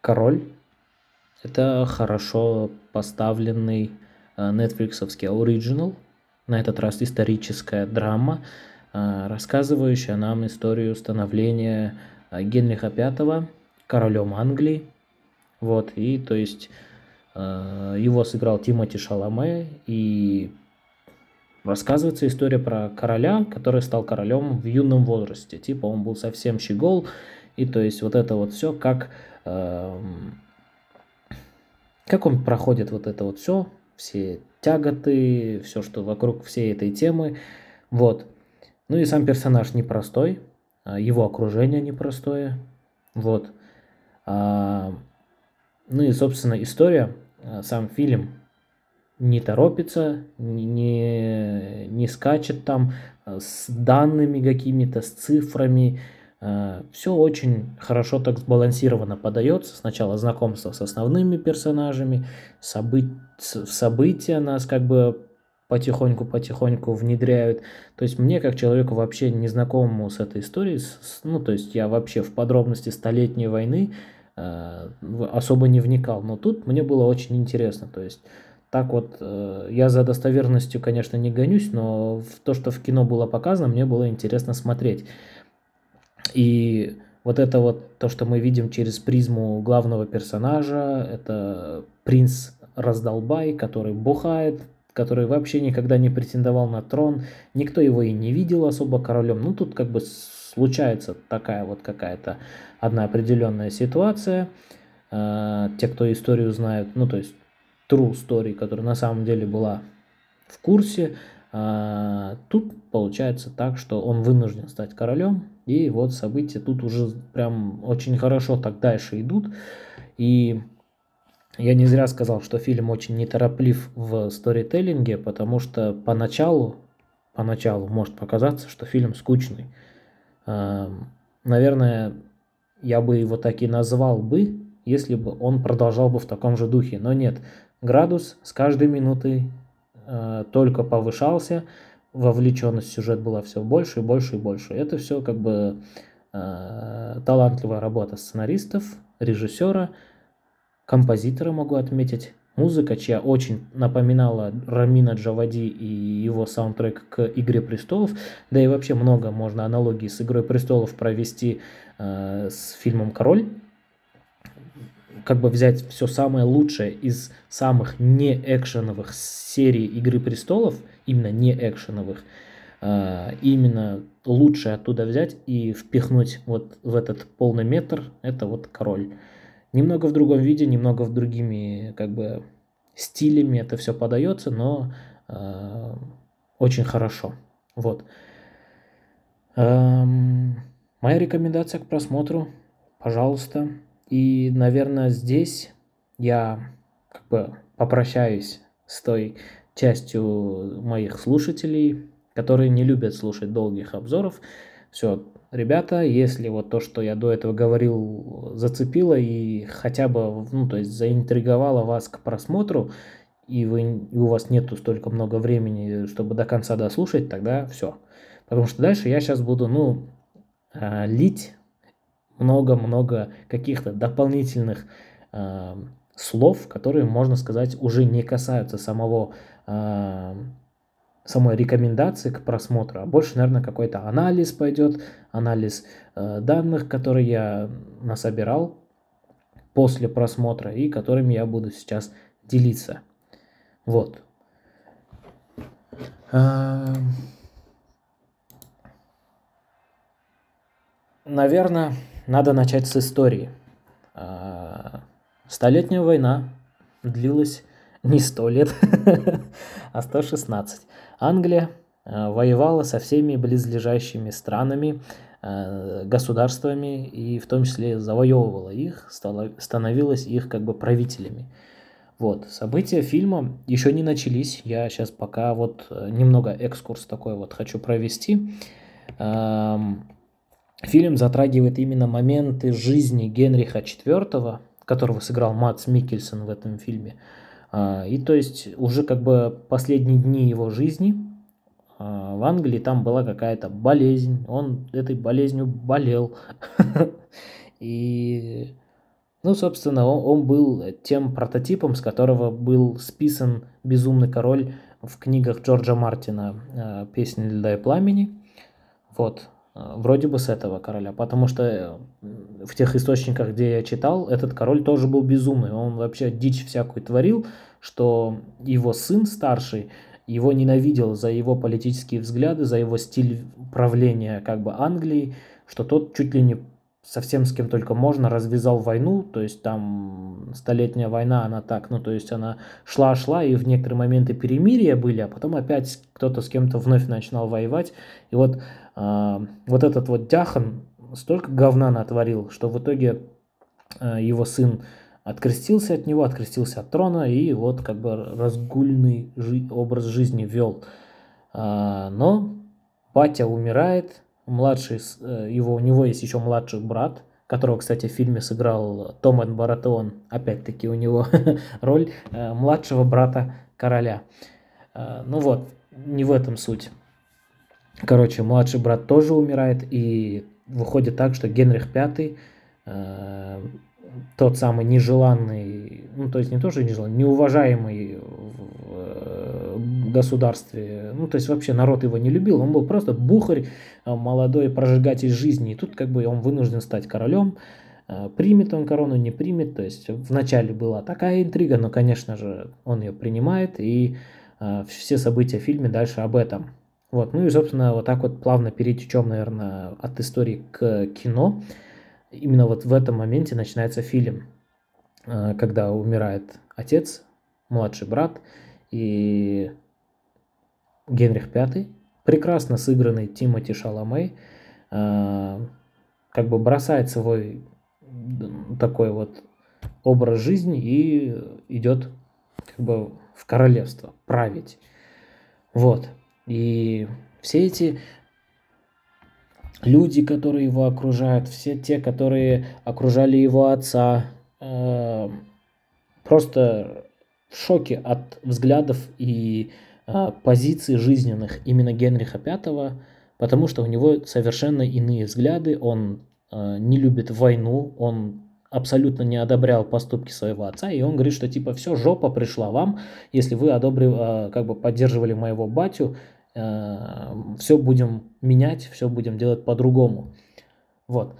Король. Это хорошо поставленный нетфликсовский оригинал. На этот раз историческая драма, рассказывающая нам историю становления Генриха V королем Англии. Вот, и то есть его сыграл Тимоти Шаломе, и рассказывается история про короля, который стал королем в юном возрасте. Типа он был совсем щегол, и то есть вот это вот все, как, э, как он проходит вот это вот все, все тяготы, все, что вокруг всей этой темы. Вот. Ну и сам персонаж непростой, а его окружение непростое. Вот. А, ну и, собственно, история, а, сам фильм не торопится, не, не скачет там э, с данными какими-то, с цифрами. Э, Все очень хорошо так сбалансированно подается. Сначала знакомство с основными персонажами, собы... события нас как бы потихоньку-потихоньку внедряют. То есть мне, как человеку вообще незнакомому с этой историей, ну, то есть я вообще в подробности Столетней войны э, особо не вникал, но тут мне было очень интересно. То есть так вот, э, я за достоверностью, конечно, не гонюсь, но в то, что в кино было показано, мне было интересно смотреть. И вот это вот то, что мы видим через призму главного персонажа, это принц Раздолбай, который бухает, который вообще никогда не претендовал на трон, никто его и не видел особо королем. Ну, тут как бы случается такая вот какая-то одна определенная ситуация. Э, те, кто историю знают, ну, то есть true story, которая на самом деле была в курсе. А, тут получается так, что он вынужден стать королем, и вот события тут уже прям очень хорошо так дальше идут. И я не зря сказал, что фильм очень нетороплив в сторителлинге, потому что поначалу, поначалу может показаться, что фильм скучный. А, наверное, я бы его так и назвал бы, если бы он продолжал бы в таком же духе. Но нет, Градус с каждой минутой э, только повышался, вовлеченность в сюжет была все больше и больше и больше. Это все как бы э, талантливая работа сценаристов, режиссера, композитора могу отметить. Музыка, чья очень напоминала Рамина Джавади и его саундтрек к «Игре престолов», да и вообще много можно аналогий с «Игрой престолов» провести э, с фильмом «Король», как бы взять все самое лучшее из самых не экшеновых серий Игры престолов, именно не экшеновых, а, именно лучшее оттуда взять и впихнуть вот в этот полный метр, это вот король. Немного в другом виде, немного в другими как бы стилями это все подается, но э, очень хорошо. Вот. Моя рекомендация к просмотру, пожалуйста, и, наверное, здесь я как бы попрощаюсь с той частью моих слушателей, которые не любят слушать долгих обзоров. Все, ребята, если вот то, что я до этого говорил, зацепило и хотя бы, ну, то есть заинтриговало вас к просмотру, и, вы, и у вас нету столько много времени, чтобы до конца дослушать, тогда все. Потому что дальше я сейчас буду, ну, а, лить много-много каких-то дополнительных э, слов, которые, можно сказать, уже не касаются самого э, самой рекомендации к просмотру, а больше, наверное, какой-то анализ пойдет, анализ э, данных, которые я насобирал после просмотра и которыми я буду сейчас делиться. Вот. Наверное, надо начать с истории. А, столетняя война длилась не сто лет, а 116. Англия а, воевала со всеми близлежащими странами, а, государствами и в том числе завоевывала их, становилась их как бы правителями. Вот, события фильма еще не начались, я сейчас пока вот э, немного экскурс такой вот хочу провести. Фильм затрагивает именно моменты жизни Генриха IV, которого сыграл Матс Микельсон в этом фильме. А, и то есть уже как бы последние дни его жизни а, в Англии там была какая-то болезнь, он этой болезнью болел. И Ну, собственно, он, он был тем прототипом, с которого был списан «Безумный король» в книгах Джорджа Мартина э, «Песни льда и пламени». Вот, вроде бы с этого короля, потому что э, в тех источниках, где я читал, этот король тоже был безумный, он вообще дичь всякую творил, что его сын старший его ненавидел за его политические взгляды, за его стиль правления как бы Англии, что тот чуть ли не совсем с кем только можно развязал войну, то есть там столетняя война, она так, ну то есть она шла-шла, и в некоторые моменты перемирия были, а потом опять кто-то с кем-то вновь начинал воевать, и вот, э, вот этот вот Дяхан столько говна натворил, что в итоге э, его сын открестился от него, открестился от трона и вот как бы разгульный жи- образ жизни вел. А, но батя умирает, младший, э, его, у него есть еще младший брат, которого, кстати, в фильме сыграл Томан Баратеон, опять-таки у него роль э, младшего брата короля. А, ну вот, не в этом суть. Короче, младший брат тоже умирает, и выходит так, что Генрих V тот самый нежеланный, ну то есть не тоже нежеланный, неуважаемый э, государстве, ну то есть вообще народ его не любил, он был просто бухарь, э, молодой прожигатель жизни, и тут как бы он вынужден стать королем, э, примет он корону, не примет, то есть вначале была такая интрига, но конечно же он ее принимает, и все события в фильме дальше об этом. Вот, ну и собственно вот так вот плавно перетечем, наверное, от истории к кино. Именно вот в этом моменте начинается фильм, э, когда умирает отец, младший брат. И Генрих V, прекрасно сыгранный Тимоти Шаламей, э, как бы бросает свой такой вот образ жизни и идет как бы в королевство править. Вот. И все эти люди, которые его окружают, все те, которые окружали его отца, э, просто в шоке от взглядов и позиций жизненных именно Генриха V, потому что у него совершенно иные взгляды, он э, не любит войну, он абсолютно не одобрял поступки своего отца, и он говорит, что типа все, жопа пришла вам, если вы одобрили, как бы поддерживали моего батю, Э, все будем менять, все будем делать по-другому. Вот.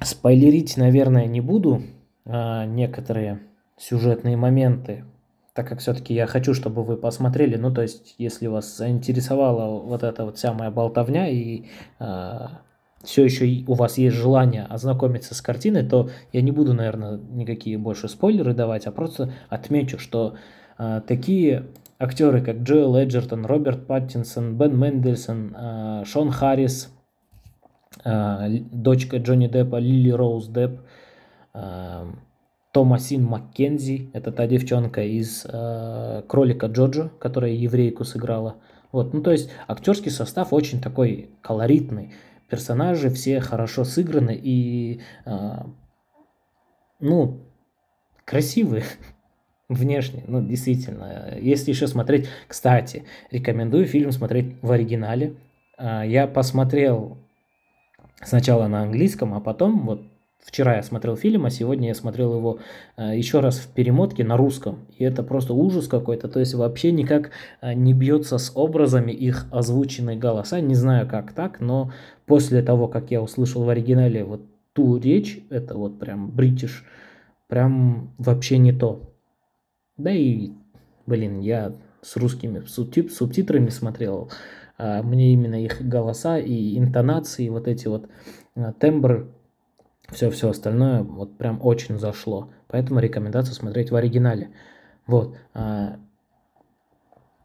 Спойлерить, наверное, не буду некоторые сюжетные моменты, так как все-таки я хочу, чтобы вы посмотрели. Ну, то есть, если вас заинтересовала вот эта вот вся моя болтовня и а, все еще у вас есть желание ознакомиться с картиной, то я не буду, наверное, никакие больше спойлеры давать, а просто отмечу, что а, такие актеры, как Джоэл Эджертон, Роберт Паттинсон, Бен Мендельсон, э, Шон Харрис, э, дочка Джонни Деппа Лили Роуз Депп, э, Томасин Маккензи, это та девчонка из «Кролика Джоджо», которая еврейку сыграла. Вот, ну то есть актерский состав очень такой колоритный, персонажи все хорошо сыграны и, ну, красивые. внешне, ну, действительно. Если еще смотреть, кстати, рекомендую фильм смотреть в оригинале. А, я посмотрел сначала на английском, а потом, вот вчера я смотрел фильм, а сегодня я смотрел его а, еще раз в перемотке на русском. И это просто ужас какой-то, то есть вообще никак а, не бьется с образами их озвученные голоса. Не знаю, как так, но после того, как я услышал в оригинале вот ту речь, это вот прям бритиш, прям вообще не то. Да и, блин, я с русскими субтит субтитрами смотрел, а мне именно их голоса и интонации, вот эти вот а, тембры, все-все остальное вот прям очень зашло. Поэтому рекомендация смотреть в оригинале. Вот. А,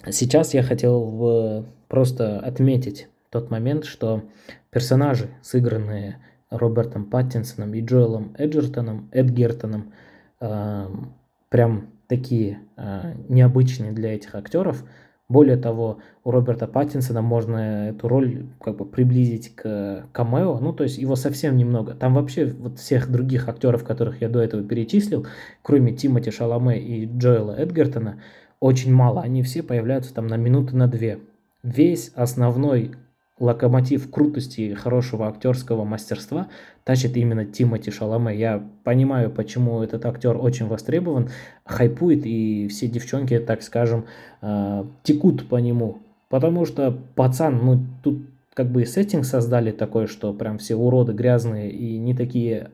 сейчас я хотел просто отметить тот момент, что персонажи, сыгранные Робертом Паттинсоном и Джоэлом Эджертоном, Эдгертоном, прям такие э, необычные для этих актеров. Более того, у Роберта Паттинсона можно эту роль как бы приблизить к камео, ну то есть его совсем немного. Там вообще вот всех других актеров, которых я до этого перечислил, кроме Тимоти Шаломе и Джоэла Эдгертона, очень мало. Они все появляются там на минуты на две. Весь основной локомотив крутости и хорошего актерского мастерства тащит именно Тимоти Шаломе. Я понимаю, почему этот актер очень востребован, хайпует, и все девчонки, так скажем, э, текут по нему. Потому что пацан, ну, тут как бы сеттинг создали такой, что прям все уроды грязные и не такие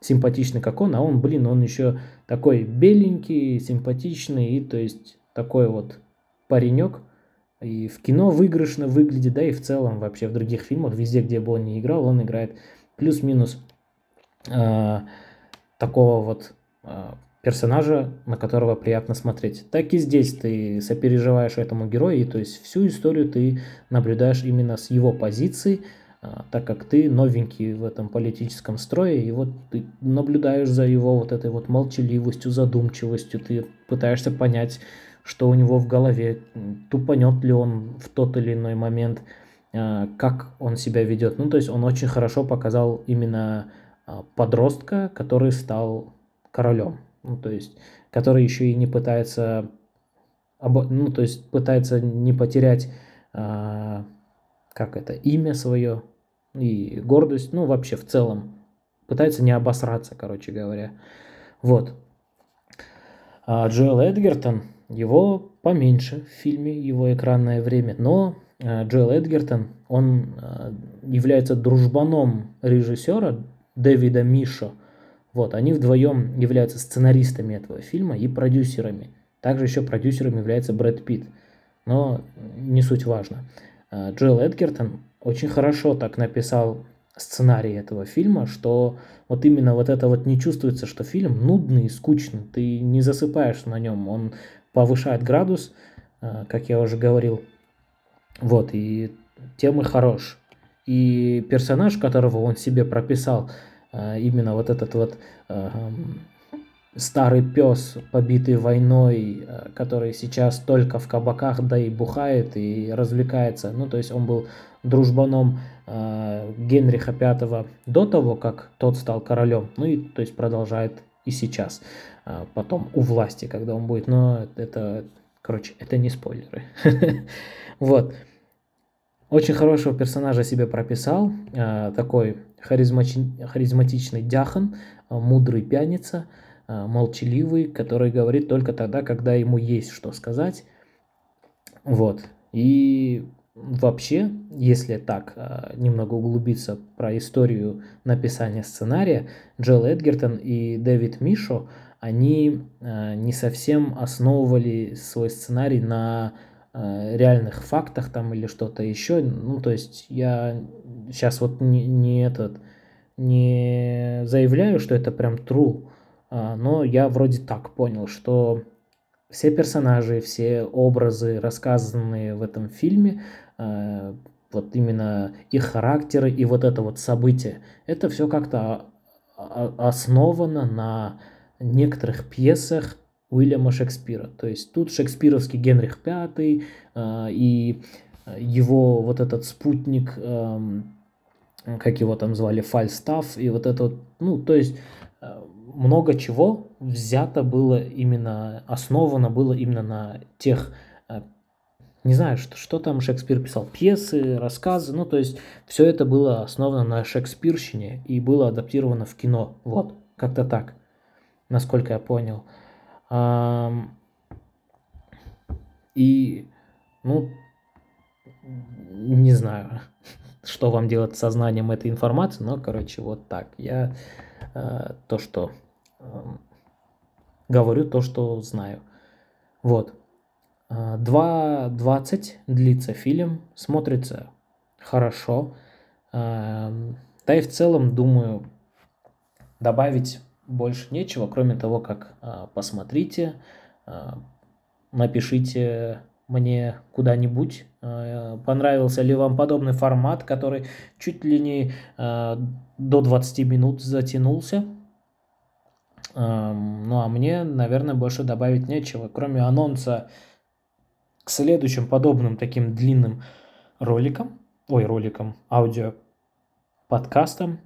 симпатичные, как он, а он, блин, он еще такой беленький, симпатичный, и то есть такой вот паренек, и в кино выигрышно выглядит, да и в целом вообще в других фильмах, везде, где бы он не играл, он играет плюс-минус э, такого вот э, персонажа, на которого приятно смотреть. Так и здесь ты сопереживаешь этому герою, и то есть всю историю ты наблюдаешь именно с его позиции, э, так как ты новенький в этом политическом строе, и вот ты наблюдаешь за его вот этой вот молчаливостью, задумчивостью, ты пытаешься понять, что у него в голове, тупанет ли он в тот или иной момент, а, как он себя ведет. Ну, то есть он очень хорошо показал именно а, подростка, который стал королем. Ну, то есть, который еще и не пытается, ну, то есть пытается не потерять, а, как это, имя свое и гордость, ну, вообще в целом. Пытается не обосраться, короче говоря. Вот. Джоэл Эдгертон, его поменьше в фильме, его экранное время, но э, Джоэл Эдгертон, он э, является дружбаном режиссера Дэвида Мишо. Вот, они вдвоем являются сценаристами этого фильма и продюсерами. Также еще продюсером является Брэд Питт. Но не суть важно. Э, Джоэл Эдгертон очень хорошо так написал сценарий этого фильма, что вот именно вот это вот не чувствуется, что фильм нудный и скучный, ты не засыпаешь на нем, он повышает градус, э, как я уже говорил. Вот, и темы хорош. И персонаж, которого он себе прописал, э, именно вот этот вот э, старый пес, побитый войной, который сейчас только в кабаках, да и бухает, и развлекается. Ну, то есть он был дружбаном Генриха V до того, как тот стал королем. Ну и то есть продолжает и сейчас. А, потом у власти, когда он будет. Но это, короче, это не спойлеры. Вот. Очень хорошего персонажа себе прописал. А, такой харизматичный дяхан, а, мудрый пьяница, молчаливый, который говорит только тогда, когда ему есть что сказать. Вот. И вообще, если так немного углубиться про историю написания сценария, Джел Эдгертон и Дэвид Мишо – они э, не совсем основывали свой сценарий на э, реальных фактах там или что-то еще. Ну, то есть я сейчас вот не, не этот не заявляю, что это прям true, но я вроде так понял, что все персонажи, все образы, рассказанные в этом фильме, э, вот именно их характеры и вот это вот событие, это все как-то основано на некоторых пьесах Уильяма Шекспира. То есть тут шекспировский Генрих V э, и его вот этот спутник, э, как его там звали, Фальстаф, и вот этот, ну, то есть э, много чего взято было именно, основано было именно на тех, э, не знаю, что, что там Шекспир писал, пьесы, рассказы, ну, то есть все это было основано на шекспирщине и было адаптировано в кино, вот, как-то так насколько я понял. И, ну, не знаю, что вам делать с сознанием этой информации, но, короче, вот так. Я э, то, что говорю, то, что знаю. Вот. 2.20 длится фильм, смотрится хорошо. Э, да и в целом, думаю, добавить больше нечего, кроме того, как а, посмотрите, напишите мне куда-нибудь, понравился ли вам подобный формат, который чуть ли не до 20 минут затянулся. А, ну а мне, наверное, больше добавить нечего, кроме анонса к следующим подобным таким длинным роликам, ой, роликам, аудио подкастам,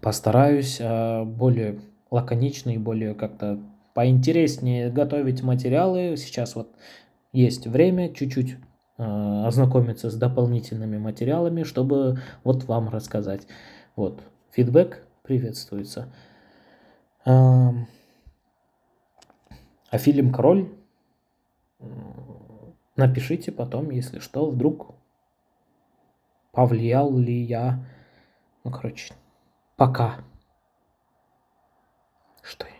постараюсь э, более лаконично и более как-то поинтереснее готовить материалы. Сейчас вот есть время, чуть-чуть э, ознакомиться с дополнительными материалами, чтобы вот вам рассказать. Вот, фидбэк приветствуется. А фильм «Король» напишите потом, если что, вдруг повлиял ли я. Ну, короче, пока. Что я